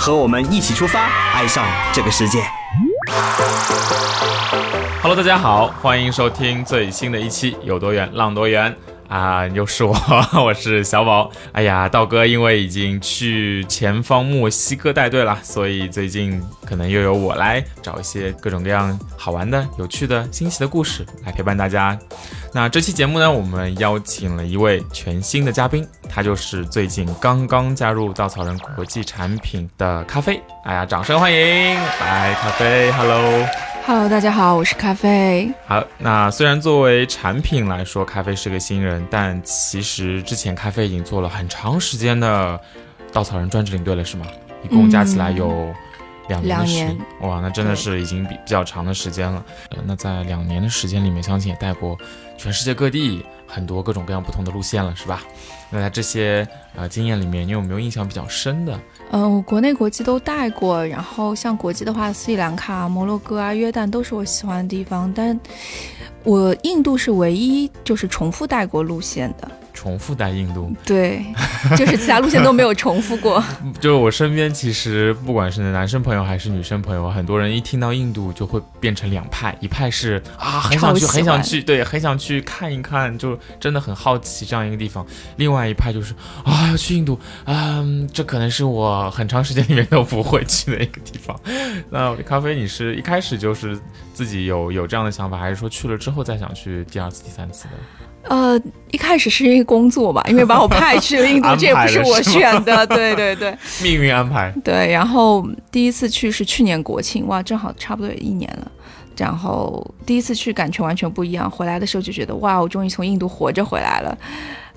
和我们一起出发，爱上这个世界。Hello，大家好，欢迎收听最新的一期《有多远浪多远》啊，又是我，我是小宝。哎呀，道哥因为已经去前方墨西哥带队了，所以最近可能又由我来找一些各种各样好玩的、有趣的、新奇的故事来陪伴大家。那这期节目呢，我们邀请了一位全新的嘉宾，他就是最近刚刚加入稻草人国际产品的咖啡。哎呀，掌声欢迎！来，咖啡，Hello。Hello，大家好，我是咖啡。好，那虽然作为产品来说，咖啡是个新人，但其实之前咖啡已经做了很长时间的稻草人专职领队了，是吗？一共加起来有两年的时间，哇，那真的是已经比比较长的时间了。呃，那在两年的时间里面，相信也带过全世界各地很多各种各样不同的路线了，是吧？那在这些呃经验里面，你有没有印象比较深的？嗯、我国内国际都带过，然后像国际的话，斯里兰卡、摩洛哥啊、约旦都是我喜欢的地方，但我印度是唯一就是重复带过路线的。重复带印度，对，就是其他路线都没有 重复过。就是我身边其实不管是男生朋友还是女生朋友，很多人一听到印度就会变成两派，一派是啊很想去，很想去，对，很想去看一看，就真的很好奇这样一个地方。另外一派就是啊要去印度，嗯，这可能是我很长时间里面都不会去的一个地方。那咖啡，你是一开始就是自己有有这样的想法，还是说去了之后再想去第二次、第三次的？呃，一开始是因为工作吧，因为把我派去了印度，这也不是我选的。对对对 命运安排，对。然后第一次去是去年国庆，哇，正好差不多有一年了。然后第一次去感觉完全不一样，回来的时候就觉得哇，我终于从印度活着回来了。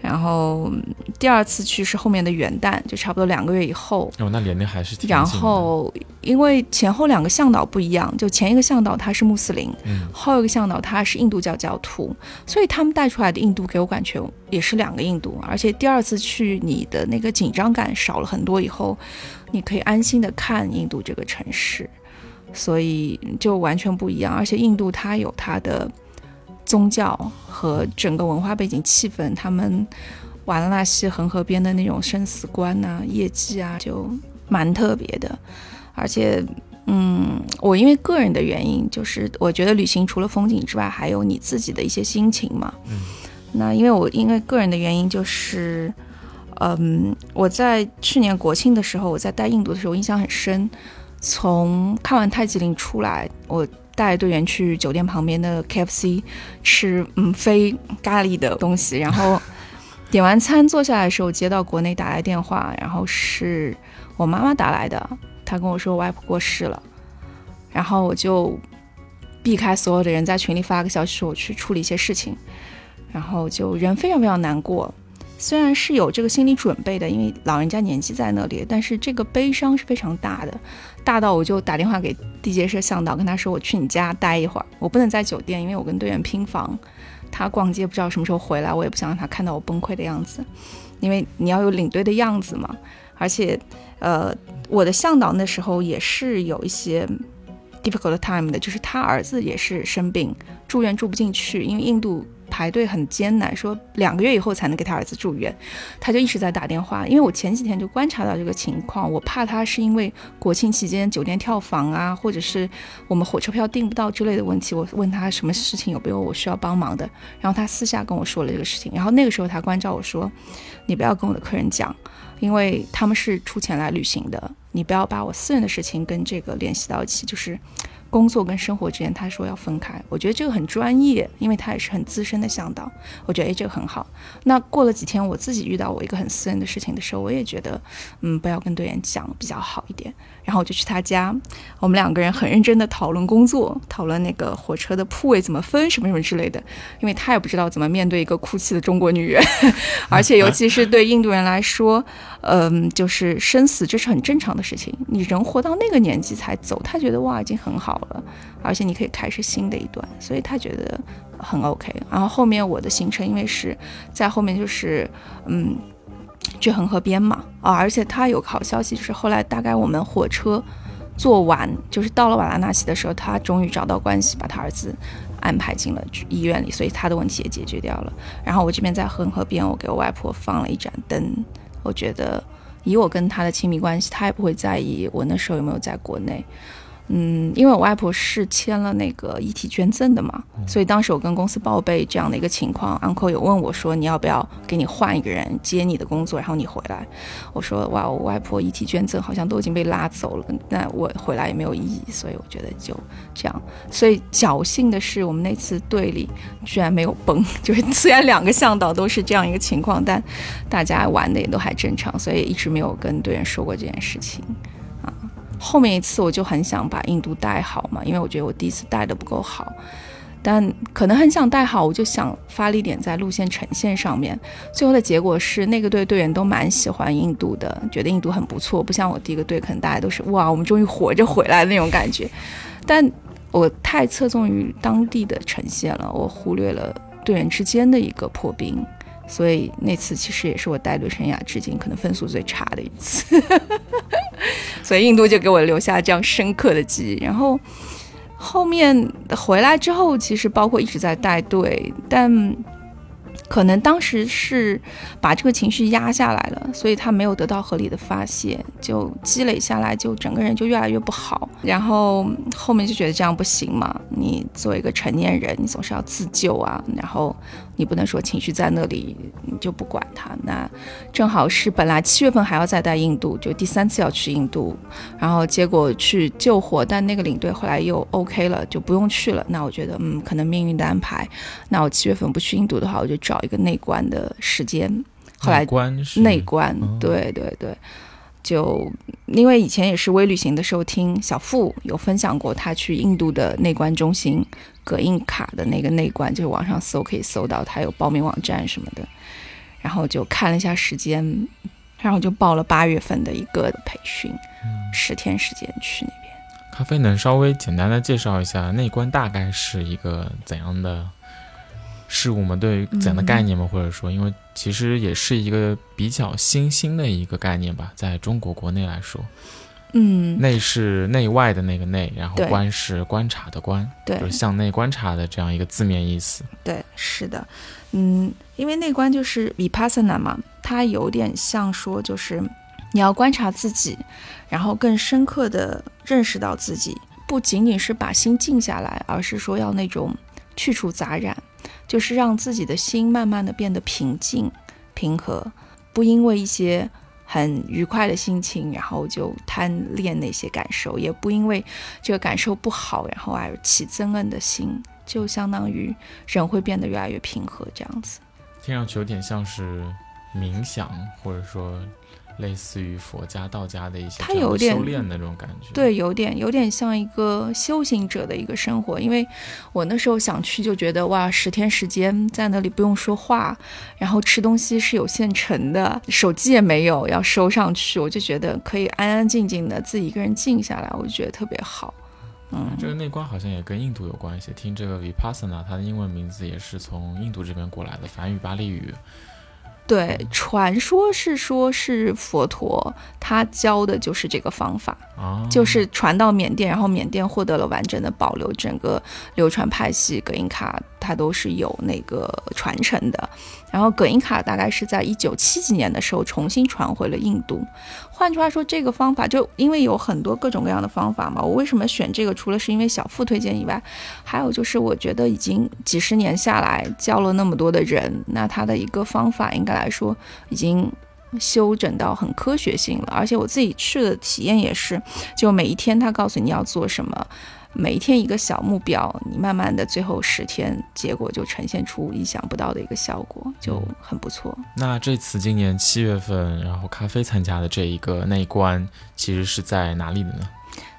然后嗯第二次去是后面的元旦，就差不多两个月以后。哦，那年龄还是挺然后因为前后两个向导不一样，就前一个向导他是穆斯林，嗯后一个向导他是印度教教徒，所以他们带出来的印度给我感觉也是两个印度，而且第二次去你的那个紧张感少了很多以后，你可以安心的看印度这个城市，所以就完全不一样。而且印度它有它的宗教和整个文化背景气氛，他们瓦拉纳西恒河边的那种生死观呐、业绩啊，就蛮特别的，而且。嗯，我因为个人的原因，就是我觉得旅行除了风景之外，还有你自己的一些心情嘛。嗯，那因为我因为个人的原因，就是，嗯，我在去年国庆的时候，我在带印度的时候印象很深。从看完泰姬陵出来，我带队员去酒店旁边的 KFC 吃嗯非咖喱的东西，然后点完餐坐下来的时候，接到国内打来电话，然后是我妈妈打来的，她跟我说我外婆过世了，然后我就避开所有的人，在群里发个消息说我去处理一些事情，然后就人非常非常难过。虽然是有这个心理准备的，因为老人家年纪在那里，但是这个悲伤是非常大的，大到我就打电话给地接社向导，跟他说我去你家待一会儿，我不能在酒店，因为我跟队员拼房，他逛街不知道什么时候回来，我也不想让他看到我崩溃的样子，因为你要有领队的样子嘛。而且，呃，我的向导那时候也是有一些 difficult time 的，就是他儿子也是生病，住院住不进去，因为印度排队很艰难，说两个月以后才能给他儿子住院，他就一直在打电话。因为我前几天就观察到这个情况，我怕他是因为国庆期间酒店跳房啊，或者是我们火车票订不到之类的问题，我问他什么事情有没有我需要帮忙的，然后他私下跟我说了这个事情，然后那个时候他关照我说，你不要跟我的客人讲，因为他们是出钱来旅行的，你不要把我私人的事情跟这个联系到一起，就是。工作跟生活之间，他说要分开，我觉得这个很专业，因为他也是很资深的向导，我觉得诶这个很好。那过了几天，我自己遇到我一个很私人的事情的时候，我也觉得，嗯，不要跟队员讲比较好一点。然后我就去他家，我们两个人很认真的讨论工作，讨论那个火车的铺位怎么分，什么什么之类的。因为他也不知道怎么面对一个哭泣的中国女人，而且尤其是对印度人来说，嗯，就是生死这是很正常的事情。你人活到那个年纪才走，他觉得哇已经很好了，而且你可以开始新的一段，所以他觉得很 OK。然后后面我的行程因为是在后面就是嗯去恒河边嘛啊，而且他有个好消息就是后来大概我们火车坐完，就是到了瓦拉纳西的时候，他终于找到关系把他儿子。安排进了医院里，所以他的问题也解决掉了。然后我这边在恒河边，我给我外婆放了一盏灯。我觉得以我跟他的亲密关系，他也不会在意我那时候有没有在国内。嗯，因为我外婆是签了那个遗体捐赠的嘛，所以当时我跟公司报备这样的一个情况，uncle 有问我说你要不要给你换一个人接你的工作，然后你回来。我说哇，我外婆遗体捐赠好像都已经被拉走了，那我回来也没有意义，所以我觉得就这样。所以侥幸的是，我们那次队里居然没有崩，就是虽然两个向导都是这样一个情况，但大家玩的也都还正常，所以一直没有跟队员说过这件事情。后面一次我就很想把印度带好嘛，因为我觉得我第一次带的不够好，但可能很想带好，我就想发力点在路线呈现上面。最后的结果是那个队队员都蛮喜欢印度的，觉得印度很不错，不像我第一个队，可能大家都是哇，我们终于活着回来那种感觉。但我太侧重于当地的呈现了，我忽略了队员之间的一个破冰。所以那次其实也是我带队生涯至今可能分数最差的一次，所以印度就给我留下这样深刻的记忆。然后后面回来之后，其实包括一直在带队，但。可能当时是把这个情绪压下来了，所以他没有得到合理的发泄，就积累下来，就整个人就越来越不好。然后后面就觉得这样不行嘛，你作为一个成年人，你总是要自救啊。然后你不能说情绪在那里你就不管它。那正好是本来七月份还要再带印度，就第三次要去印度，然后结果去救火，但那个领队后来又 OK 了，就不用去了。那我觉得，嗯，可能命运的安排。那我七月份不去印度的话，我就找。一个内观的时间，后来内观，对对对，就因为以前也是微旅行的时候，听小付有分享过，他去印度的内观中心葛印卡的那个内关，就是网上搜可以搜到，它有报名网站什么的，然后就看了一下时间，然后就报了八月份的一个培训，十天时间去那边。咖啡能稍微简单的介绍一下内观大概是一个怎样的？事物吗对于怎样的概念吗？或者说，因为其实也是一个比较新兴的一个概念吧，在中国国内来说，嗯，内是内外的那个内，然后观是观察的观，对，就是向内观察的这样一个字面意思。对，是的，嗯，因为内观就是 vipassana 嘛，它有点像说，就是你要观察自己，然后更深刻的认识到自己，不仅仅是把心静下来，而是说要那种去除杂染。就是让自己的心慢慢的变得平静、平和，不因为一些很愉快的心情，然后就贪恋那些感受，也不因为这个感受不好，然后而起憎恨的心，就相当于人会变得越来越平和，这样子。听上去有点像是冥想，或者说。类似于佛家、道家的一些他有点修炼的那种感觉，对，有点有点像一个修行者的一个生活。因为我那时候想去，就觉得哇，十天时间在那里不用说话，然后吃东西是有现成的，手机也没有要收上去，我就觉得可以安安静静的自己一个人静下来，我就觉得特别好。嗯，这个内观好像也跟印度有关系。听这个 Vipassana，它的英文名字也是从印度这边过来的，梵语、巴利语。对，传说是说，是佛陀他教的就是这个方法，就是传到缅甸，然后缅甸获得了完整的保留，整个流传派系格印卡它都是有那个传承的。然后葛印卡大概是在一九七几年的时候重新传回了印度。换句话说，这个方法就因为有很多各种各样的方法嘛。我为什么选这个？除了是因为小付推荐以外，还有就是我觉得已经几十年下来教了那么多的人，那他的一个方法应该来说已经修整到很科学性了。而且我自己去的体验也是，就每一天他告诉你要做什么。每一天一个小目标，你慢慢的最后十天，结果就呈现出意想不到的一个效果，就很不错。那这次今年七月份，然后咖啡参加的这一个内观，其实是在哪里的呢？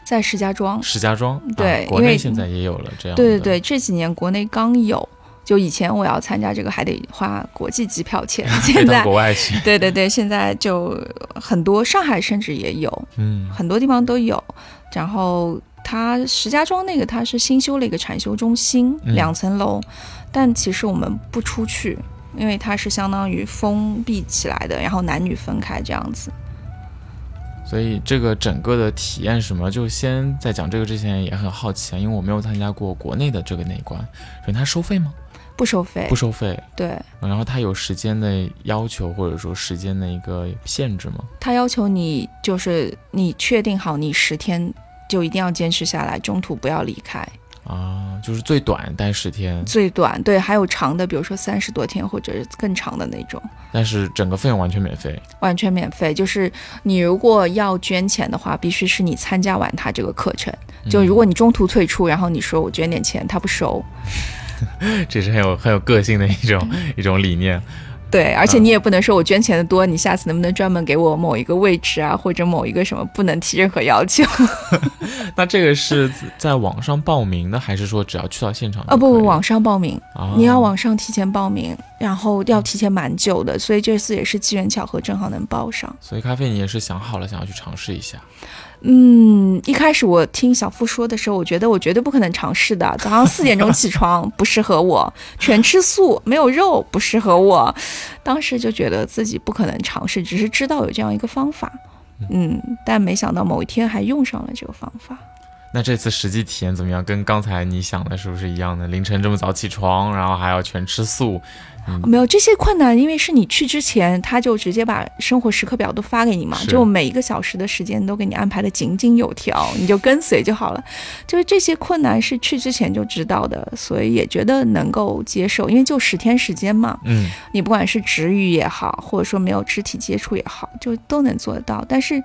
在石家庄。石家庄，对，国内现在也有了这样。对对对，这几年国内刚有，就以前我要参加这个还得花国际机票钱，现在国外去，对对对，现在就很多上海甚至也有，嗯，很多地方都有。然后它石家庄那个它是新修了一个禅修中心，嗯两层楼，但其实我们不出去，因为它是相当于封闭起来的，然后男女分开这样子。所以这个整个的体验是什么？就先在讲这个之前也很好奇啊，因为我没有参加过国内的这个内观，首先它收费吗？不收费不，收费，对然后它有时间的要求或者说时间的一个限制吗？它要求你就是你确定好你十天就一定要坚持下来，中途不要离开。啊，就是最短待十天，最短对，还有长的，比如说三十多天或者是更长的那种，但是整个费用完全免费。完全免费。就是你如果要捐钱的话，必须是你参加完他这个课程。就如果你中途退出，然后你说我捐点钱，他不收。这是很有很有个性的一种一种理念。对，而且你也不能说我捐钱的多，你下次能不能专门给我某一个位置啊，或者某一个什么，不能提任何要求。那这个是在网上报名的，还是说只要去到现场就啊，不不，网上报名，啊你要网上提前报名，然后要提前蛮久的，所以这次也是机缘巧合，正好能报上。所以咖啡你也是想好了，想要去尝试一下。嗯，一开始我听小付说的时候，我觉得我绝对不可能尝试的。早上四点钟起床不适合我，全吃素没有肉不适合我，当时就觉得自己不可能尝试，只是知道有这样一个方法。嗯，但没想到某一天还用上了这个方法。那这次实际体验怎么样？跟刚才你想的是不是一样的？凌晨这么早起床，然后还要全吃素，没有这些困难，因为是你去之前，他就直接把生活时刻表都发给你嘛，就每一个小时的时间都给你安排的井井有条，你就跟随就好了。就是这些困难是去之前就知道的，所以也觉得能够接受，因为就十天时间嘛，嗯，你不管是止语也好，或者说没有肢体接触也好，就都能做得到。但是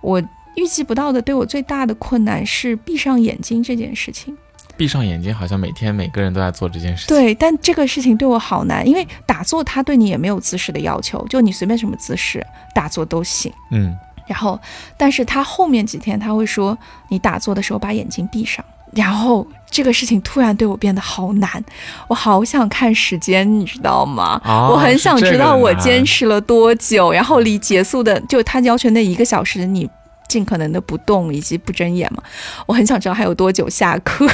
我预计不到的，对我最大的困难是闭上眼睛这件事情。闭上眼睛，好像每天每个人都在做这件事情。，对，但这个事情对我好难，因为打坐它对你也没有姿势的要求，就你随便什么姿势打坐都行。嗯，然后，但是他后面几天他会说，你打坐的时候把眼睛闭上。然后这个事情突然对我变得好难，我好想看时间，你知道吗？啊我很想知道我坚。持了多久，然后离结束的就他要求那一个小时，你尽可能的不动以及不睁眼嘛。我很想知道还有多久下课。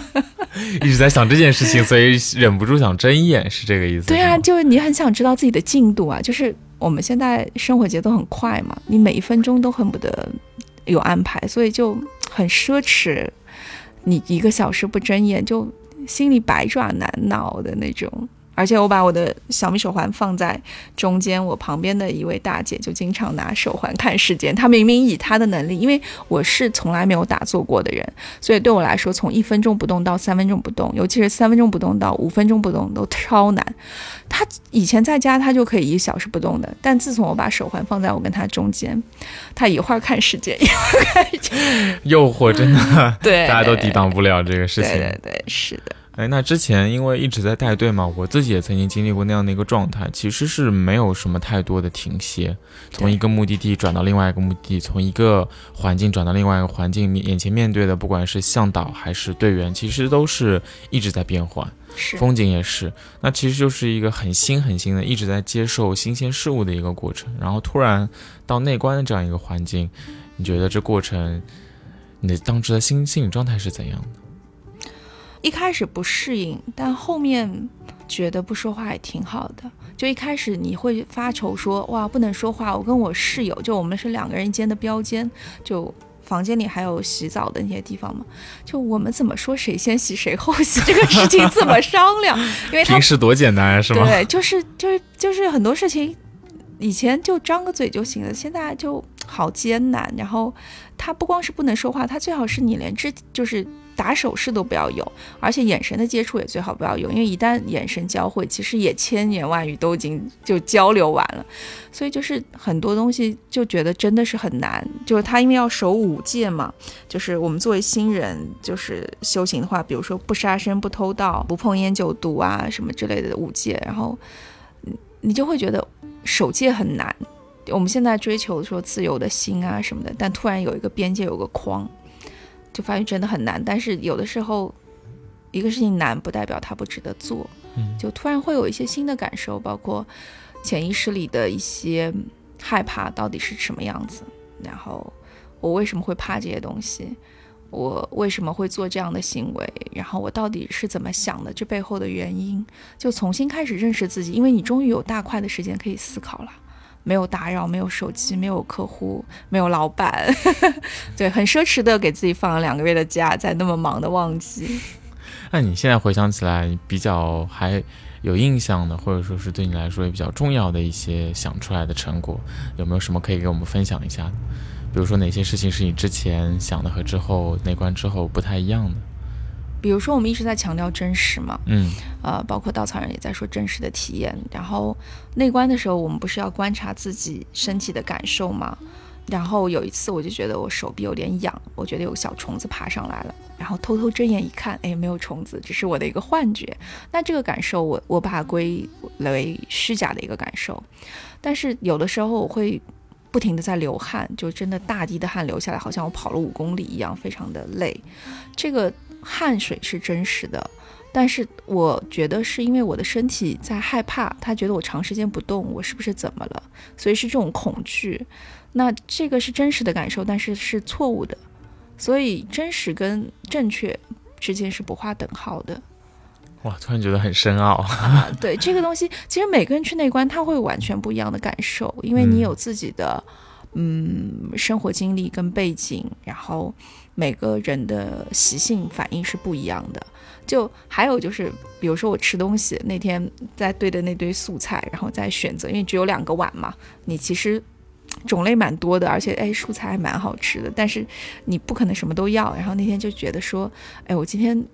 一直在想这件事情，所以忍不住想睁眼，是这个意思？对啊，就是你很想知道自己的进度啊，就是我们现在生活节奏很快嘛，你每一分钟都恨不得有安排，所以就很奢侈。你一个小时不睁眼，就心里百爪难挠的那种。而且我把我的小米手环放在中间，我旁边的一位大姐就经常拿手环看时间。她明明以她的能力，因为我是从来没有打坐过的人，所以对我来说，从一分钟不动到三分钟不动，尤其是三分钟不动到五分钟不动都超难。她以前在家她就可以一小时不动的，但自从我把手环放在我跟她中间，她一会儿看时间，一会儿看诱惑真的，对，大家都抵挡不了这个事情。对对对，是的，哎，那之前因为一直在带队嘛，我自己也曾经经历过那样的一个状态，其实是没有什么太多的停歇，从一个目的地转到另外一个目的地，从一个环境转到另外一个环境，面眼前面对的不管是向导还是队员，其实都是一直在变换，是风景也是。那其实就是一个很新很新的，一直在接受新鲜事物的一个过程。然后突然到内观的这样一个环境，你觉得这过程，你的当时的心心理状态是怎样的？一开始不适应，但后面觉得不说话也挺好的。就一开始你会发愁说，哇，不能说话。我跟我室友，就我们是两个人一间的标间，就房间里还有洗澡的那些地方嘛。就我们怎么说谁先洗谁后洗这个事情怎么商量？因为他平时多简单啊，是吗？对，就是就是就是很多事情，以前就张个嘴就行了，现在就好艰难。然后他不光是不能说话，他最好是你连肢就是打手势都不要有，而且眼神的接触也最好不要有，因为一旦眼神交汇，其实也千言万语都已经就交流完了。所以就是很多东西就觉得真的是很难，就是他因为要守五戒嘛，就是我们作为新人，就是修行的话，比如说不杀生、不偷盗、不碰烟酒毒啊什么之类的五戒，然后你就会觉得守戒很难。我们现在追求说自由的心啊什么的，但突然有一个边界，有个框，就发现真的很难。但是有的时候一个事情难不代表它不值得做，嗯就突然会有一些新的感受，包括潜意识里的一些害怕到底是什么样子，然后我为什么会怕这些东西，我为什么会做这样的行为，然后我到底是怎么想的，这背后的原因，就重新开始认识自己，因为你终于有大块的时间可以思考了。没有打扰，没有手机，没有客户，没有老板，对，很奢侈的给自己放了两个月的假，在那么忙的旺季。那你现在回想起来，比较还有印象的，或者说是对你来说也比较重要的一些想出来的成果，有没有什么可以给我们分享一下？比如说哪些事情是你之前想的和之后那关之后不太一样的？比如说，我们一直在强调真实嘛，嗯呃，包括稻草人也在说真实的体验。然后内观的时候，我们不是要观察自己身体的感受吗？然后有一次，我就觉得我手臂有点痒，我觉得有小虫子爬上来了，然后偷偷睁眼一看，哎，没有虫子，只是我的一个幻觉。那这个感受我，我把它归为虚假的一个感受。但是有的时候我会不停的在流汗，就真的大滴的汗流下来，好像我跑了五公里一样，非常的累。这个汗水是真实的，但是我觉得是因为我的身体在害怕，他觉得我长时间不动，我是不是怎么了？所以是这种恐惧。那这个是真实的感受，但是是错误的，所以真实跟正确之间是不划等号的。哇，突然觉得很深奥。啊，对这个东西，其实每个人去内观，他会完全不一样的感受，因为你嗯有自己的嗯生活经历跟背景，然后每个人的习性反应是不一样的。就还有就是，比如说我吃东西那天在对的那堆素菜，然后再选择，因为只有两个碗嘛，你其实种类蛮多的，而且哎蔬菜还蛮好吃的，但是你不可能什么都要。然后那天就觉得说，哎，我今天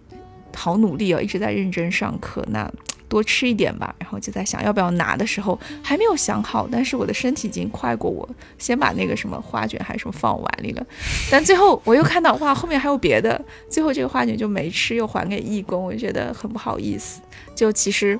好努力哦，一直在认真上课，那多吃一点吧。然后就在想要不要拿的时候还没有想好，但是我的身体已经快过我，先把那个什么花卷还是什么放碗里了。但最后我又看到哇，后面还有别的，最后这个花卷就没吃，又还给义工，我就觉得很不好意思。就其实，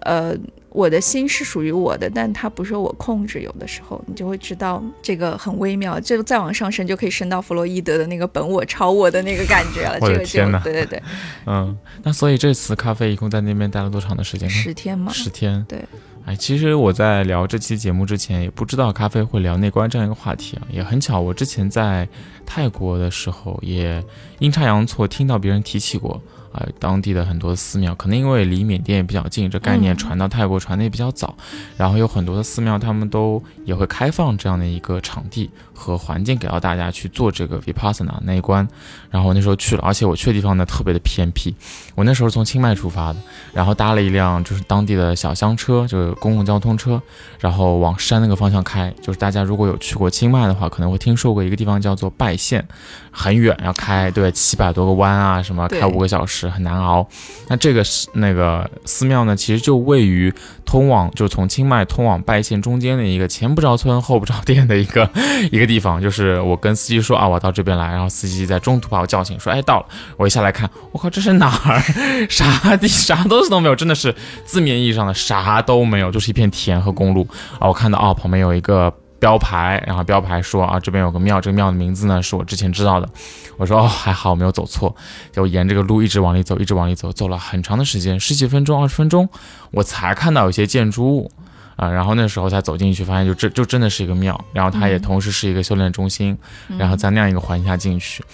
呃。我的心是属于我的，但它不受我控制。有的时候你就会知道这个很微妙，这个再往上升就可以升到弗洛伊德的那个本我、超我的那个感觉了。我这个天哪对对对，嗯，那所以这次咖啡一共在那边待了多长的时间呢？十天吗，十天。对。哎，其实我在聊这期节目之前，也不知道咖啡会聊内观这样一个话题啊。也很巧，我之前在泰国的时候，也阴差阳错听到别人提起过。啊、当地的很多寺庙，可能因为离缅甸也比较近，这概念嗯传到泰国传的也比较早，然后有很多的寺庙，他们都也会开放这样的一个场地和环境给到大家去做这个 vipassana 那一关。然后我那时候去了，而且我去的地方呢特别的偏僻，我那时候从清迈出发的，然后搭了一辆就是当地的小厢车，就是公共交通车，然后往山那个方向开。就是大家如果有去过清迈的话，可能会听说过一个地方叫做拜县，很远，要开对七百多个弯啊，什么开五个小时，很难熬。那这个是那个寺庙呢，其实就位于通往就从清迈通往拜县中间的一个前不着村后不着店的一个 一个地方。就是我跟司机说啊，我到这边来，然后司机在中途把我叫醒，说哎到了。我一下来看，我靠，这是哪儿？啥地啥东西都没有，真的是字面意义上的啥都没有，就是一片田和公路啊。我看到啊，旁边有一个标牌，然后标牌说啊，这边有个庙，这个庙的名字呢是我之前知道的。我说哦，还好没有走错，就沿这个路一直往里走，一直往里走，走了很长的时间，十几分钟、二十分钟，我才看到有些建筑物。啊，然后那时候才走进去，发现就这就真的是一个庙，然后它也嗯同时是一个修炼中心，然后在那样一个环境下进去。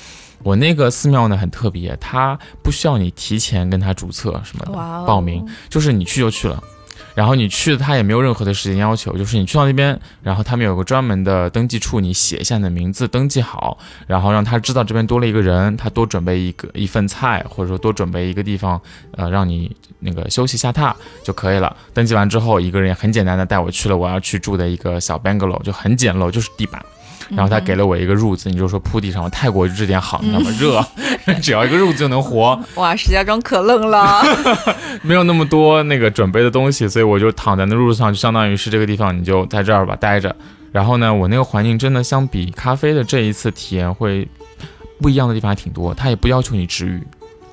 我那个寺庙呢很特别，它不需要你提前跟它注册什么的，报名，就是你去就去了。然后你去，他也没有任何的时间要求，就是你去到那边，然后他们有个专门的登记处，你写一下你的名字，登记好，然后让他知道这边多了一个人，他多准备一个一份菜，或者说多准备一个地方，呃，让你那个休息下榻就可以了。登记完之后，一个人也很简单的带我去了我要去住的一个小 bungalow，就很简陋，就是地板。然后他给了我一个褥子，你就说铺地上。泰国就这点好，你知道吗？热，只要一个褥子就能活。哇，石家庄可冷了。没有那么多那个准备的东西，所以我就躺在那褥子上，就相当于是这个地方你就在这儿吧待着。然后呢，我那个环境真的相比咖啡的这一次体验会不一样的地方还挺多，他也不要求你治愈，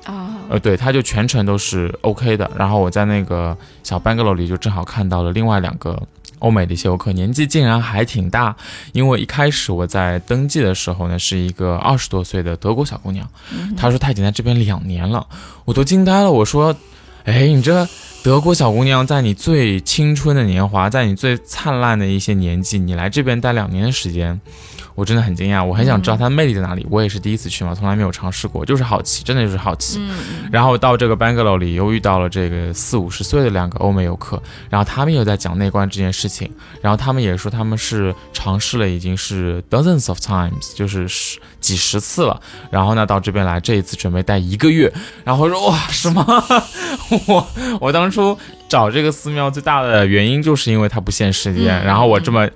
啊，呃，对，他就全程都是 OK 的。然后我在那个小 bungalow 里就正好看到了另外两个欧美的一些游客，年纪竟然还挺大。因为一开始我在登记的时候呢，是一个二十多岁的德国小姑娘，她说她已经在这边两年了，我都惊呆了。我说，哎，你这德国小姑娘在你最青春的年华，在你最灿烂的一些年纪，你来这边待两年的时间。我真的很惊讶，我很想知道它的魅力在哪里。我也是第一次去嘛，从来没有尝试过，就是好奇，真的就是好奇。然后到这个 bungalow 里，又遇到了这个四五十岁的两个欧美游客，然后他们又在讲内观这件事情，然后他们也说他们是尝试了已经是 dozens of times，就是十几十次了。然后呢，到这边来，这一次准备待一个月。然后说哇，什么？我我当初找这个寺庙最大的原因就是因为它不限时间，然后我这么。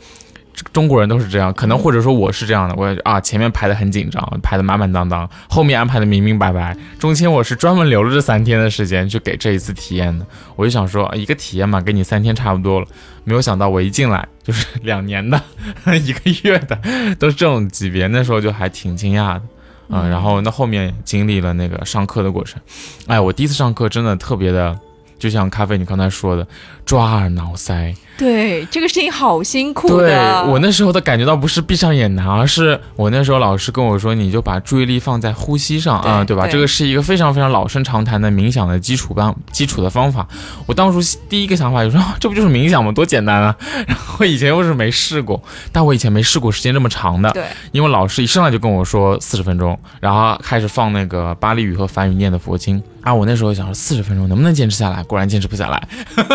中国人都是这样，可能或者说我是这样的，我啊前面排的很紧张，排的满满当当，后面安排的明明白白，中间我是专门留了这三天的时间去给这一次体验的。我就想说，一个体验嘛，给你三天差不多了。没有想到我一进来就是 两年的，一个月的，都是这种级别，那时候就还挺惊讶的，嗯，然后那后面经历了那个上课的过程，哎，我第一次上课真的特别的，就像咖啡你刚才说的，抓耳挠腮。对这个事情好辛苦的。对我那时候的感觉到不是闭上眼难，而是我那时候老师跟我说，你就把注意力放在呼吸上啊，对吧？这个是一个非常非常老生常谈的冥想的基础方基础的方法。我当初第一个想法就说，这不就是冥想吗？多简单啊！然后以前又是没试过，但我以前没试过时间这么长的。对，因为老师一上来就跟我说四十分钟，然后开始放那个巴利语和梵语念的佛经啊。我那时候想说四十分钟能不能坚持下来？果然坚持不下来。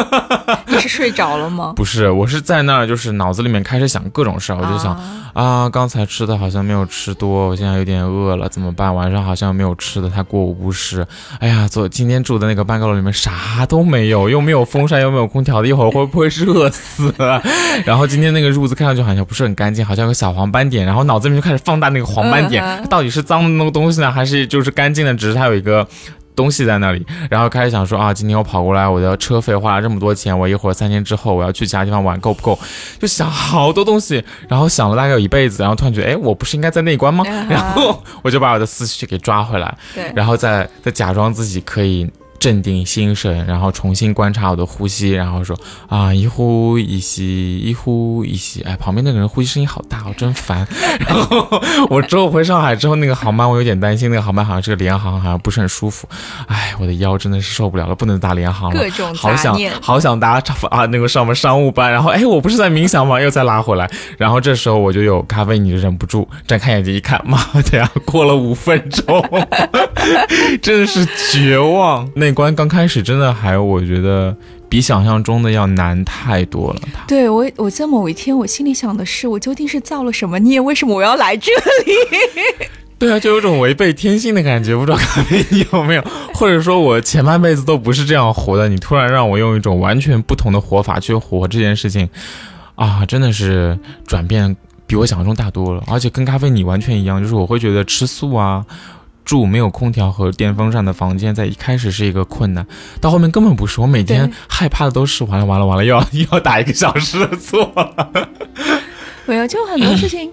你是睡着了吗？不是，我是在那儿，就是脑子里面开始想各种事儿，我就想啊，刚才吃的好像没有吃多，我现在有点饿了，怎么办？晚上好像没有吃的，他过午不食。哎呀，昨今天住的那个办公楼里面啥都没有，又没有风扇，又没有空调的，一会儿会不会热死？然后今天那个褥子看上去好像不是很干净，好像有个小黄斑点，然后脑子里面就开始放大那个黄斑点，到底是脏的那个东西呢，还是就是干净的？只是它有一个。东西在那里，然后开始想说啊，今天我跑过来，我的车费花了这么多钱，我一会儿三天之后我要去其他地方玩，够不够？就想好多东西，然后想了大概有一辈子，然后突然觉得，哎，我不是应该在内关吗？然后我就把我的思绪给抓回来，对，然后再再假装自己可以。镇定心神，然后重新观察我的呼吸，然后说啊，一呼一吸，一呼一吸。哎，旁边那个人呼吸声音好大，我真烦。然后我之后回上海之后，那个航班我有点担心，那个航班好像是个联航，好像不是很舒服。哎，我的腰真的是受不了了，不能搭联航了。各种好想好想搭啊那个上么商务班。然后哎，我不是在冥想吗？又再拉回来。然后这时候我就有咖啡，你就忍不住睁开眼睛一看，妈的呀，过了五分钟，真的是绝望。那。关刚开始真的还，我觉得比想象中的要难太多了。对我，我在某一天，我心里想的是，我究竟是造了什么孽？为什么我要来这里？对啊，就有种违背天性的感觉。不知道咖啡你有没有？或者说我前半辈子都不是这样活的，你突然让我用一种完全不同的活法去活这件事情，啊，真的是转变比我想象中大多了。而且跟咖啡你完全一样，就是我会觉得吃素啊。住没有空调和电风扇的房间，在一开始是一个困难，到后面根本不是。我每天害怕的都是完了完了完了，又要 又要打一个小时的坐。没有，就很多事情。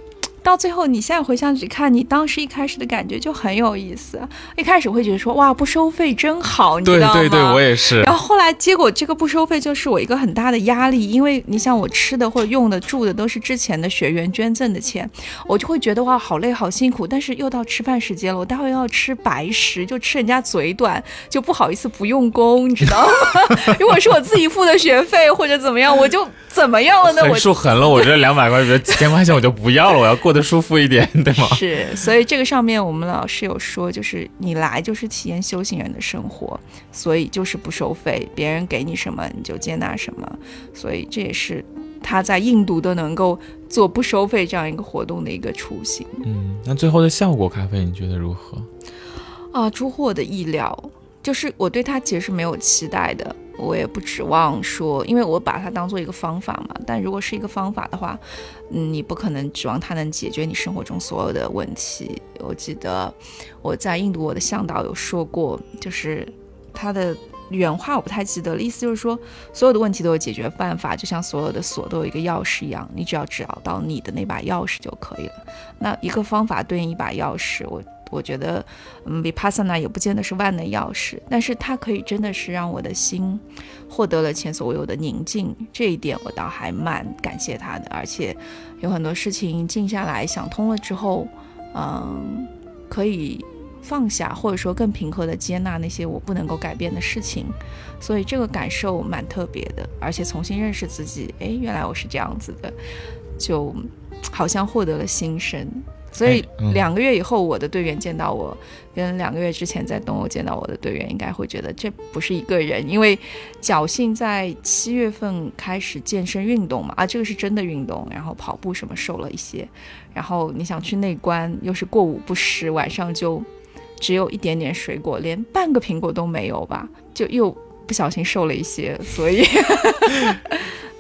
到最后，你现在回想起看，你当时一开始的感觉就很有意思。一开始会觉得说，哇，不收费真好，你知道吗？对对对，我也是。然后后来，结果这个不收费就是我一个很大的压力，因为你像我吃的或者用的、住的都是之前的学员捐赠的钱，我就会觉得哇，好累好辛苦。但是又到吃饭时间了，我待会要吃白食，就吃人家嘴短，就不好意思不用功，你知道吗？如果是我自己付的学费或者怎么样，我就怎么样了呢？我数 狠了，我这两百块钱、几千块钱我就不要了，我要过。过得舒服一点，对吗？是，所以这个上面我们老师有说，就是你来就是体验修行人的生活，所以就是不收费，别人给你什么你就接纳什么，所以这也是他在印度都能够做不收费这样一个活动的一个雏形。嗯，那最后的效果咖啡你觉得如何？啊，出乎我的意料，就是我对它其实是没有期待的。我也不指望说，因为我把它当做一个方法嘛。但如果是一个方法的话，嗯，你不可能指望它能解决你生活中所有的问题。我记得我在印度，我的向导有说过，就是他的原话我不太记得了，意思就是说，所有的问题都有解决办法，就像所有的锁都有一个钥匙一样，你只要找到你的那把钥匙就可以了。那一个方法对应一把钥匙，我。我觉得，嗯，Vipassana 也不见得是万能钥匙，但是它可以真的是让我的心获得了前所未有的宁静。这一点我倒还蛮感谢他的，而且有很多事情静下来想通了之后，嗯，可以放下，或者说更平和的接纳那些我不能够改变的事情。所以这个感受蛮特别的，而且重新认识自己，哎，原来我是这样子的，就好像获得了新生。所以两个月以后，我的队员见到我，跟两个月之前在东欧见到我的队员，应该会觉得这不是一个人，因为侥幸在七月份开始健身运动嘛，啊，这个是真的运动，然后跑步什么瘦了一些，然后你想去内关，又是过午不食，晚上就只有一点点水果，连半个苹果都没有吧，就又不小心瘦了一些，所以。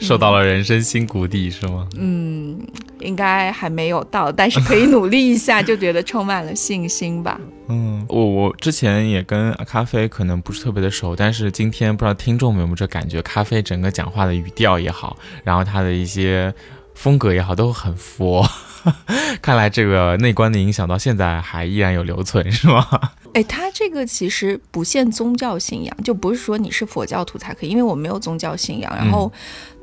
受到了人生新谷底是吗？嗯，应该还没有到，但是可以努力一下，就觉得充满了信心吧。嗯，我我之前也跟咖啡可能不是特别的熟，但是今天不知道听众们有没有这感觉，咖啡整个讲话的语调也好，然后他的一些风格也好，都很佛。看来这个内观的影响到现在还依然有留存，是吗？哎，他这个其实不限宗教信仰，就不是说你是佛教徒才可以，因为我没有宗教信仰，然后。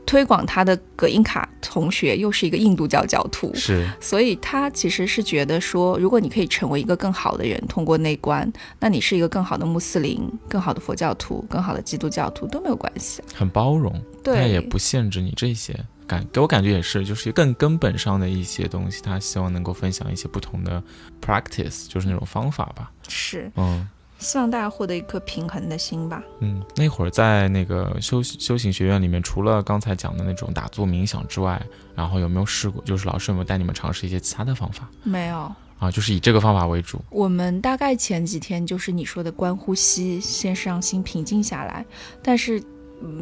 推广他的葛英卡同学又是一个印度教教徒，是，所以他其实是觉得说，如果你可以成为一个更好的人，通过内观，那你是一个更好的穆斯林、更好的佛教徒、更好的基督教徒都没有关系，很包容，对，他也不限制你这些感，给我感觉也是，就是更根本上的一些东西，他希望能够分享一些不同的 practice，就是那种方法吧，是，嗯。希望大家获得一颗平衡的心吧。嗯，那会儿在那个修修行学院里面，除了刚才讲的那种打坐冥想之外，然后有没有试过？就是老师有没有带你们尝试一些其他的方法？没有啊，就是以这个方法为主。我们大概前几天就是你说的观呼吸，先是让心平静下来。但是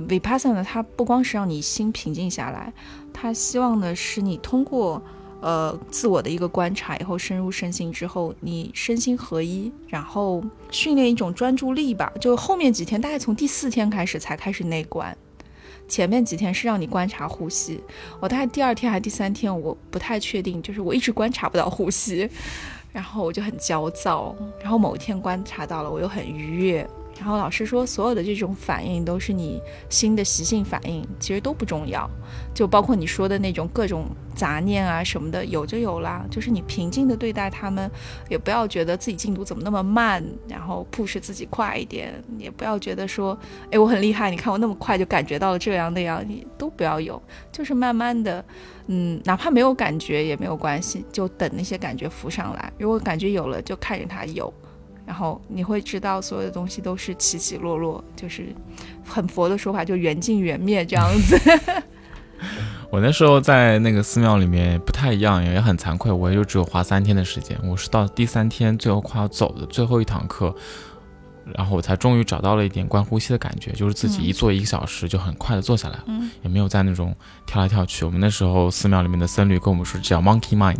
Vipassana 它不光是让你心平静下来，它希望的是你通过。呃，自我的一个观察以后，深入身心之后，你身心合一，然后训练一种专注力吧。就后面几天，大概从第四天开始才开始内观，前面几天是让你观察呼吸。我大概第二天还是第三天，我不太确定，就是我一直观察不到呼吸，然后我就很焦躁。然后某一天观察到了，我又很愉悦。然后老师说，所有的这种反应都是你新的习性反应，其实都不重要。就包括你说的那种各种杂念啊什么的，有就有啦。就是你平静的对待他们，也不要觉得自己进度怎么那么慢，然后 push 自己快一点，也不要觉得说，哎，我很厉害，你看我那么快就感觉到了这样那样，你都不要有。就是慢慢的，嗯，哪怕没有感觉也没有关系，就等那些感觉浮上来。如果感觉有了，就看着它有。然后你会知道，所有的东西都是起起落落，就是很佛的说法，就缘尽缘灭这样子。我那时候在那个寺庙里面不太一样，也很惭愧，我也就只有花三天的时间。我是到第三天最后快要走的最后一堂课。然后我才终于找到了一点观呼吸的感觉，就是自己一坐一个小时就很快的坐下来了，也没有在那种跳来跳去。我们那时候寺庙里面的僧侣跟我们说，叫 monkey mind，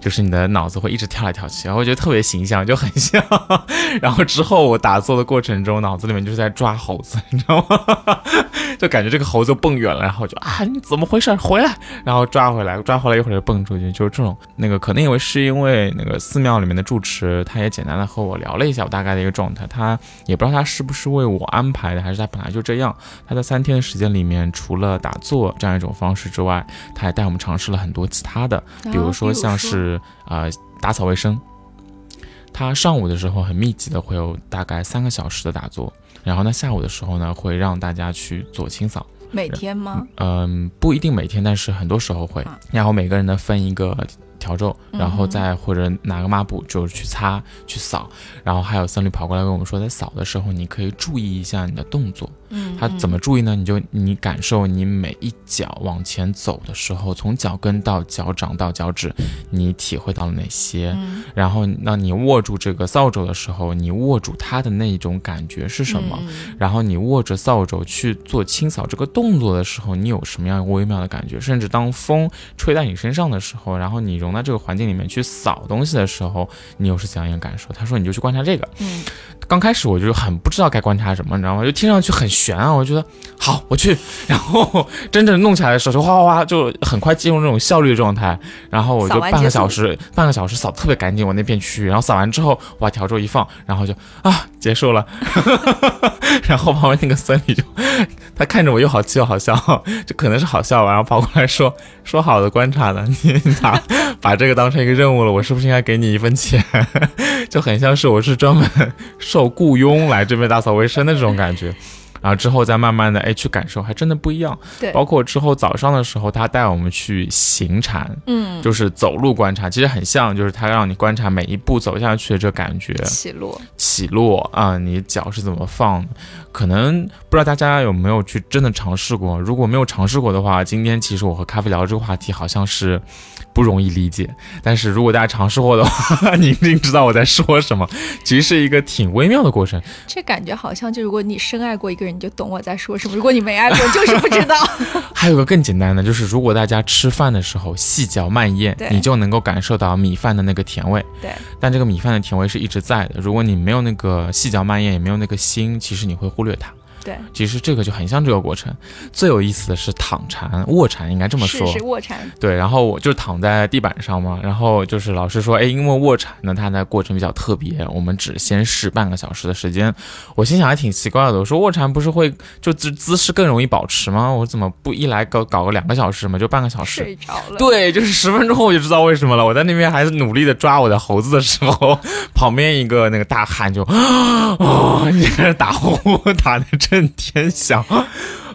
就是你的脑子会一直跳来跳去，然后我觉得特别形象，就很像。然后之后我打坐的过程中，脑子里面就是在抓猴子，你知道吗？就感觉这个猴子蹦远了，然后就啊你怎么回事？回来，然后抓回来，抓回来一会儿就蹦出去，就是这种。那个可能因为是因为那个寺庙里面的住持，他也简单的和我聊了一下我大概的一个状态，他。也不知道他是不是为我安排的，还是他本来就这样。他在三天的时间里面，除了打坐这样一种方式之外，他还带我们尝试了很多其他的，比如说像是呃打扫卫生。他上午的时候很密集的会有大概三个小时的打坐，然后呢下午的时候呢会让大家去做清扫。每天吗？嗯，不一定每天，但是很多时候会。然后每个人呢分一个。笤帚，然后再或者拿个抹布，就是去擦、去扫。然后还有僧侣跑过来跟我们说，在扫的时候，你可以注意一下你的动作。嗯，他怎么注意呢？你就你感受你每一脚往前走的时候，从脚跟到脚掌到脚趾，你体会到了哪些？然后，那你握住这个扫帚的时候，你握住它的那一种感觉是什么？然后你握着扫帚去做清扫这个动作的时候，你有什么样微妙的感觉？甚至当风吹在你身上的时候，然后你融到这个环境里面去扫东西的时候，你又是怎样一个感受？他说你就去观察这个。嗯，刚开始我就很不知道该观察什么，你知道吗？就听上去很悬啊，我觉得好，我去。然后真正弄起来的时候，就哗哗哗，就很快进入那种效率状态。然后我就半个小时，半个小时扫特别干净我那片区域。然后扫完之后，我把笤帚一放，然后就啊结束了。然后旁边那个僧侣就他看着我又好气又好笑，就可能是好笑吧。然后跑过来说说好的观察呢？你咋把这个当成一个任务了？我是不是应该给你一份钱？就很像是我是专门受雇佣来这边打扫卫生的这种感觉。然后之后再慢慢的哎去感受，还真的不一样。对，包括之后早上的时候，他带我们去行禅，嗯，就是走路观察，其实很像，就是他让你观察每一步走下去的这感觉，起落，起落啊，你脚是怎么放？可能不知道大家有没有去真的尝试过？如果没有尝试过的话，今天其实我和咖啡聊这个话题好像是不容易理解。但是如果大家尝试过的话，你一定知道我在说什么。其实是一个挺微妙的过程。这感觉好像就如果你深爱过一个人，你就懂我在说什么；如果你没爱过，就是不知道。还有个更简单的，就是如果大家吃饭的时候细嚼慢咽，你就能够感受到米饭的那个甜味。对。但这个米饭的甜味是一直在的。如果你没有那个细嚼慢咽，也没有那个心，其实你会忽略它。对，其实这个就很像这个过程。最有意思的是躺禅、卧禅，应该这么说。是是卧禅。对，然后我就躺在地板上嘛，然后就是老师说，哎，因为卧禅呢，它的过程比较特别，我们只先试半个小时的时间。我心想还挺奇怪的，我说卧禅不是会就姿姿势更容易保持吗？我怎么不一来搞搞个两个小时嘛，就半个小时？睡着了。对，就是十分钟后我就知道 为什么了。我在那边还是努力的抓我的猴子的时候，旁边一个那个大汉就啊，一直打呼打的震天响。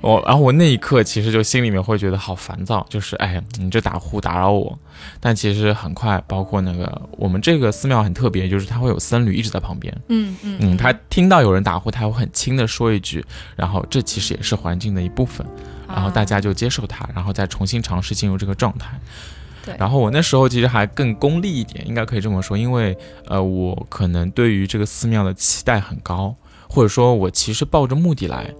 我，然后我那一刻其实就心里面会觉得好烦躁，就是哎，你这打呼打扰我。但其实很快，包括那个我们这个寺庙很特别，就是它会有僧侣一直在旁边。嗯嗯嗯，他听到有人打呼，他会很轻的说一句，然后这其实也是环境的一部分，然后大家就接受它，然后再重新尝试进入这个状态。对。然后我那时候其实还更功利一点，应该可以这么说，因为呃，我可能对于这个寺庙的期待很高，或者说我其实抱着目的来。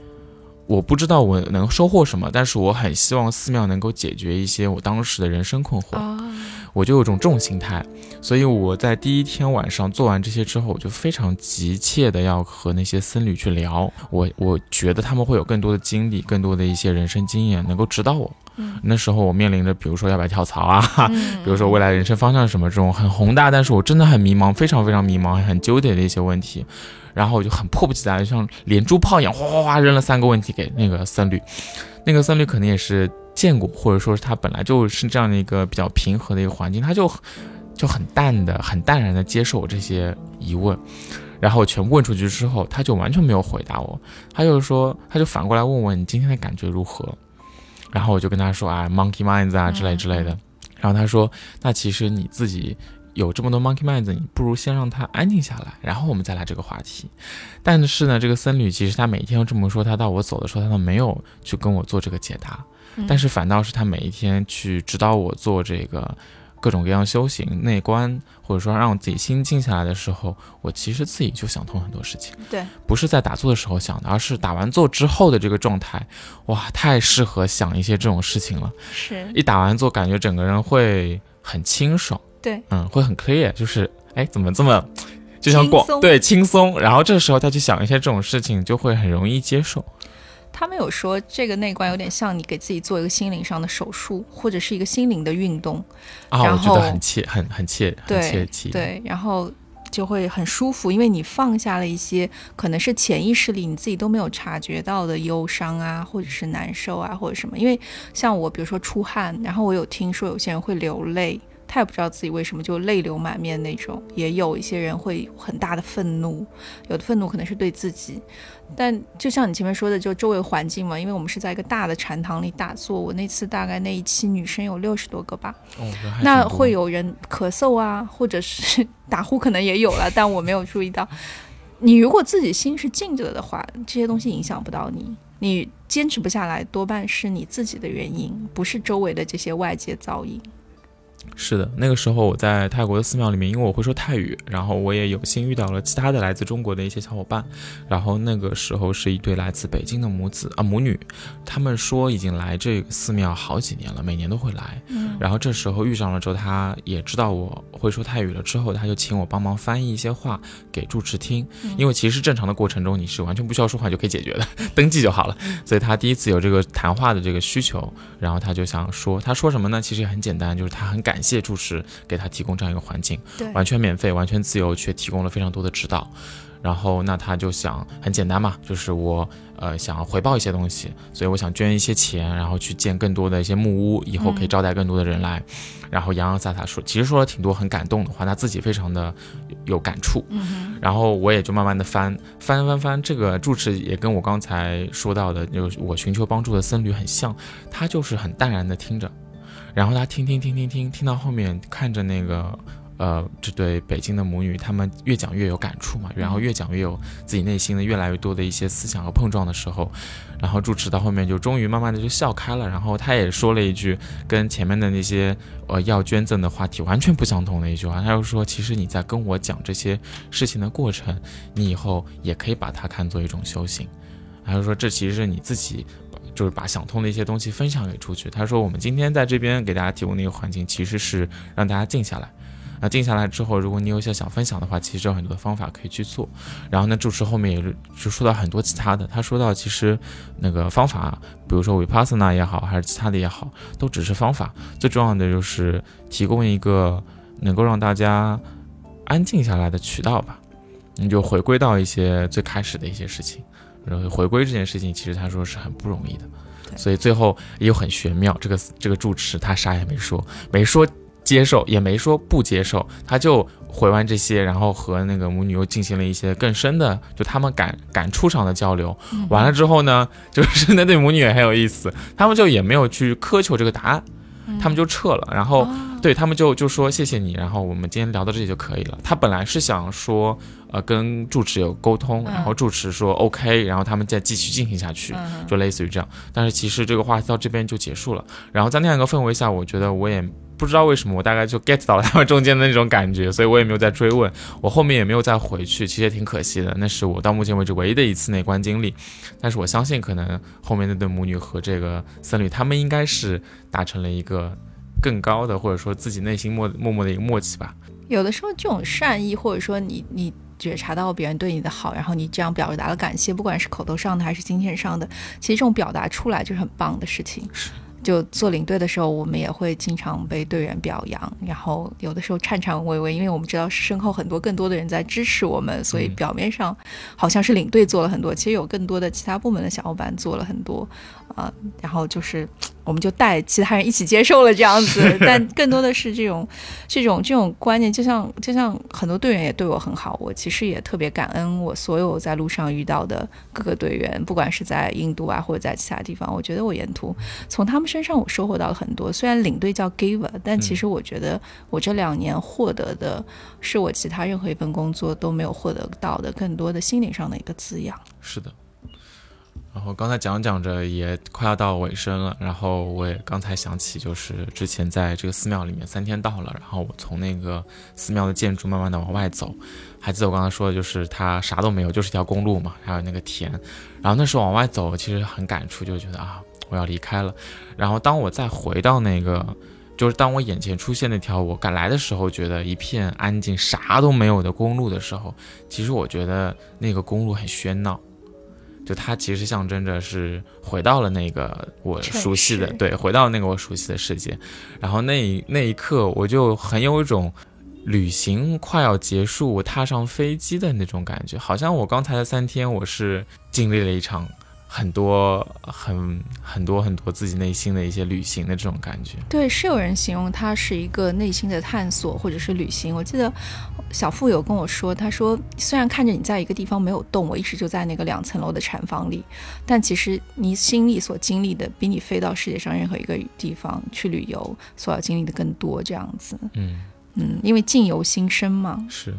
我不知道我能收获什么，但是我很希望寺庙能够解决一些我当时的人生困惑，我就有种这种心态，所以我在第一天晚上做完这些之后，我就非常急切的要和那些僧侣去聊，我我觉得他们会有更多的经历，更多的一些人生经验能够指导我。那时候我面临着，比如说要不要跳槽啊，比如说未来人生方向什么这种很宏大，但是我真的很迷茫，非常非常迷茫，很纠结的一些问题。然后我就很迫不及待，就像连珠炮一样，哗哗哗扔了三个问题给那个僧侣。那个僧侣可能也是见过，或者说是他本来就是这样的一个比较平和的一个环境，他就就很淡的、很淡然的接受我这些疑问。然后全部问出去之后，他就完全没有回答我，他就说，他就反过来问我你今天的感觉如何？然后我就跟他说啊，monkey minds 啊之类之类的。然后他说，那其实你自己。有这么多 monkey minds，你不如先让他安静下来，然后我们再来这个话题。但是呢，这个僧侣其实他每天都这么说，他到我走的时候，他都没有去跟我做这个解答，但是反倒是他每一天去指导我做这个各种各样修行内观，或者说让我自己心静下来的时候，我其实自己就想通很多事情。对，不是在打坐的时候想的，而是打完坐之后的这个状态，哇，太适合想一些这种事情了。是一打完坐，感觉整个人会很清爽。对，嗯，会很 clear，就是哎，怎么这么，就像广对轻松，然后这个时候再去想一些这种事情，就会很容易接受。他们有说这个内观有点像你给自己做一个心灵上的手术，或者是一个心灵的运动啊，我觉得很切，很很切，很切题。对，然后就会很舒服，因为你放下了一些可能是潜意识里你自己都没有察觉到的忧伤啊，或者是难受啊，或者什么。因为像我，比如说出汗，然后我有听说有些人会流泪。他也不知道自己为什么就泪流满面那种，也有一些人会很大的愤怒，有的愤怒可能是对自己，但就像你前面说的，就周围环境嘛，因为我们是在一个大的禅堂里打坐，我那次大概那一期女生有六十多个吧，那会有人咳嗽啊，或者是 打呼，可能也有了，但我没有注意到。你如果自己心是静着的话，这些东西影响不到你，你坚持不下来，多半是你自己的原因，不是周围的这些外界噪音。是的，那个时候我在泰国的寺庙里面，因为我会说泰语，然后我也有幸遇到了其他的来自中国的一些小伙伴。然后那个时候是一对来自北京的母子啊母女，他们说已经来这个寺庙好几年了，每年都会来。嗯然后这时候遇上了之后，他也知道我会说泰语了，之后他就请我帮忙翻译一些话给住持听，因为其实正常的过程中你是完全不需要说话就可以解决的，登记就好了。所以他第一次有这个谈话的这个需求，然后他就想说，他说什么呢？其实也很简单，就是他很感谢住持给他提供这样一个环境，对，完全免费、完全自由，却提供了非常多的指导。然后那他就想很简单嘛，就是我呃想要回报一些东西，所以我想捐一些钱，然后去建更多的一些木屋，以后可以招待更多的人来。然后洋洋洒洒说，其实说了挺多很感动的话，他自己非常的有感触。嗯哼，然后我也就慢慢的翻翻翻翻，这个住持也跟我刚才说到的，就是我寻求帮助的僧侣很像，他就是很淡然的听着，然后他听听听听听，听到后面看着那个。呃，这对北京的母女，他们越讲越有感触嘛，然后越讲越有自己内心的越来越多的一些思想和碰撞的时候，然后住持到后面就终于慢慢的就笑开了，然后他也说了一句跟前面的那些呃要捐赠的话题完全不相同的一句话，他就说，其实你在跟我讲这些事情的过程，你以后也可以把它看作一种修行。他就说，这其实是你自己，就是把想通的一些东西分享给出去。他说，我们今天在这边给大家提供的一个环境，其实是让大家静下来。那静下来之后，如果你有一些想分享的话，其实有很多的方法可以去做。然后呢，主持后面也是就说到很多其他的，他说到其实那个方法，比如说 vipassana 也好，还是其他的也好，都只是方法，最重要的就是提供一个能够让大家安静下来的渠道吧。你就回归到一些最开始的一些事情，然后回归这件事情，其实他说是很不容易的，所以最后也有很玄妙。这个这个住持他啥也没说，没说接受，也没说不接受，他就回完这些，然后和那个母女又进行了一些更深的，就他们感感触上的交流。嗯完了之后呢，就是那对母女也很有意思，他们就也没有去苛求这个答案，他们就撤了，然后。哦对他们就就说谢谢你，然后我们今天聊到这里就可以了。他本来是想说，呃，跟住持有沟通，嗯然后住持说 OK，然后他们再继续进行下去，嗯就类似于这样。但是其实这个话题到这边就结束了。然后在那样一个氛围下，我觉得我也不知道为什么，我大概就 get 到了他们中间的那种感觉，所以我也没有再追问，我后面也没有再回去，其实也挺可惜的。那是我到目前为止唯一的一次内观经历。但是我相信，可能后面那对母女和这个僧侣，他们应该是达成了一个。更高的，或者说自己内心默默默的一个默契吧。有的时候这种善意，或者说你你觉察到别人对你的好，然后你这样表达了感谢，不管是口头上的还是金钱上的，其实这种表达出来就是很棒的事情。就做领队的时候，我们也会经常被队员表扬，然后有的时候颤颤巍巍，因为我们知道身后很多更多的人在支持我们，所以嗯表面上好像是领队做了很多，其实有更多的其他部门的小伙伴做了很多，啊、然后就是我们就带其他人一起接受了这样子，但更多的是这种这种这种观念，就像就像很多队员也对我很好，我其实也特别感恩我所有在路上遇到的各个队员，不管是在印度啊或者在其他地方，我觉得我沿途从他们身上我收获到了很多。虽然领队叫 giver，但其实我觉得我这两年获得的是我其他任何一份工作都没有获得到的更多的心灵上的一个滋养。是的。然后刚才讲讲着也快要到尾声了，然后我也刚才想起，就是之前在这个寺庙里面三天到了，然后我从那个寺庙的建筑慢慢的往外走，还记得我刚才说的就是它啥都没有，就是一条公路嘛，还有那个田，然后那时候往外走，其实很感触，就觉得啊我要离开了，然后当我再回到那个。就是当我眼前出现那条我赶来的时候觉得一片安静、啥都没有的公路的时候，其实我觉得那个公路很喧闹，就它其实象征着是回到了那个我熟悉的，对，回到那个我熟悉的世界。然后那一那一刻，我就很有一种旅行快要结束，我踏上飞机的那种感觉，好像我刚才的三天，我是经历了一场很多很很多很多自己内心的一些旅行的这种感觉。对，是有人形容它是一个内心的探索或者是旅行。我记得小付有跟我说，他说虽然看着你在一个地方没有动，我一直就在那个两层楼的产房里，但其实你心里所经历的，比你飞到世界上任何一个地方去旅游所要经历的更多。这样子，嗯，嗯，因为境由心生嘛。是。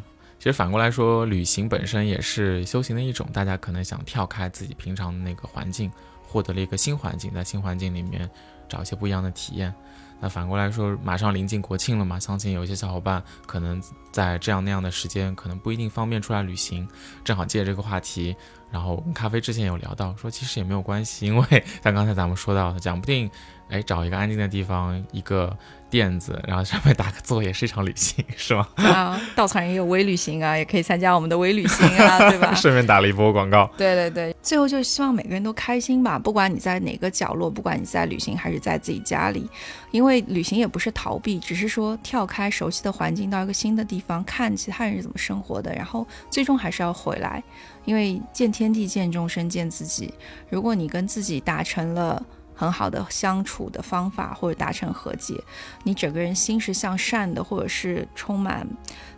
其实反过来说，旅行本身也是修行的一种。大家可能想跳开自己平常的那个环境，获得了一个新环境，在新环境里面找一些不一样的体验。那反过来说，马上临近国庆了嘛，相信有一些小伙伴可能在这样那样的时间，可能不一定方便出来旅行。正好借这个话题，然后咖啡之前有聊到说，其实也没有关系，因为 像刚才咱们说到的，讲不定，哎，找一个安静的地方，一个。垫子，然后上面打个坐，也是一场旅行，是吗？啊，稻草人也有微旅行啊，也可以参加我们的微旅行啊，对吧？顺便打了一波广告。对对对，最后就是希望每个人都开心吧，不管你在哪个角落，不管你在旅行还是在自己家里，因为旅行也不是逃避，只是说跳开熟悉的环境，到一个新的地方，看其他人是怎么生活的，然后最终还是要回来，因为见天地、见众生、见自己。如果你跟自己达成了。很好的相处的方法，或者达成和解，你整个人心是向善的，或者是充满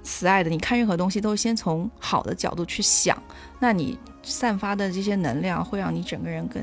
慈爱的。你看任何东西都是先从好的角度去想，那你散发的这些能量会让你整个人更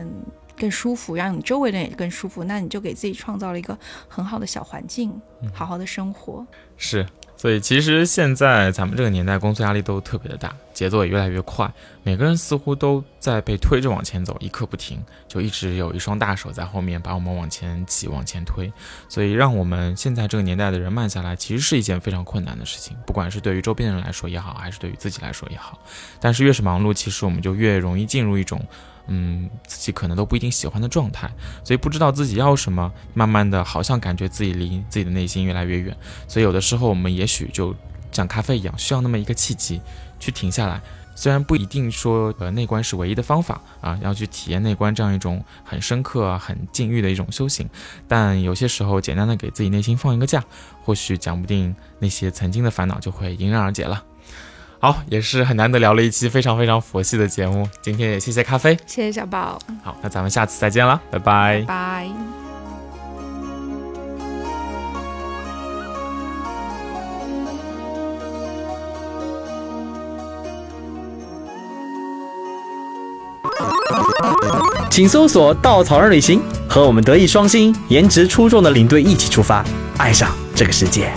更舒服，让你周围的人也更舒服。那你就给自己创造了一个很好的小环境，好好的生活。是。所以其实现在咱们这个年代，工作压力都特别的大，节奏也越来越快，每个人似乎都在被推着往前走，一刻不停，就一直有一双大手在后面把我们往前挤、往前推。所以让我们现在这个年代的人慢下来，其实是一件非常困难的事情，不管是对于周边人来说也好，还是对于自己来说也好。但是越是忙碌，其实我们就越容易进入一种。嗯，自己可能都不一定喜欢的状态，所以不知道自己要什么，慢慢的好像感觉自己离自己的内心越来越远。所以有的时候我们也许就像咖啡一样，需要那么一个契机去停下来。虽然不一定说呃内观是唯一的方法啊，要去体验内观这样一种很深刻、很禁欲的一种修行，但有些时候简单的给自己内心放一个假，或许讲不定那些曾经的烦恼就会迎刃而解了。好，也是很难得聊了一期非常非常佛系的节目。今天也谢谢咖啡，谢谢小宝。好，那咱们下次再见了，拜拜。拜。请搜索“稻草人旅行”，和我们德艺双馨、颜值出众的领队一起出发，爱上这个世界。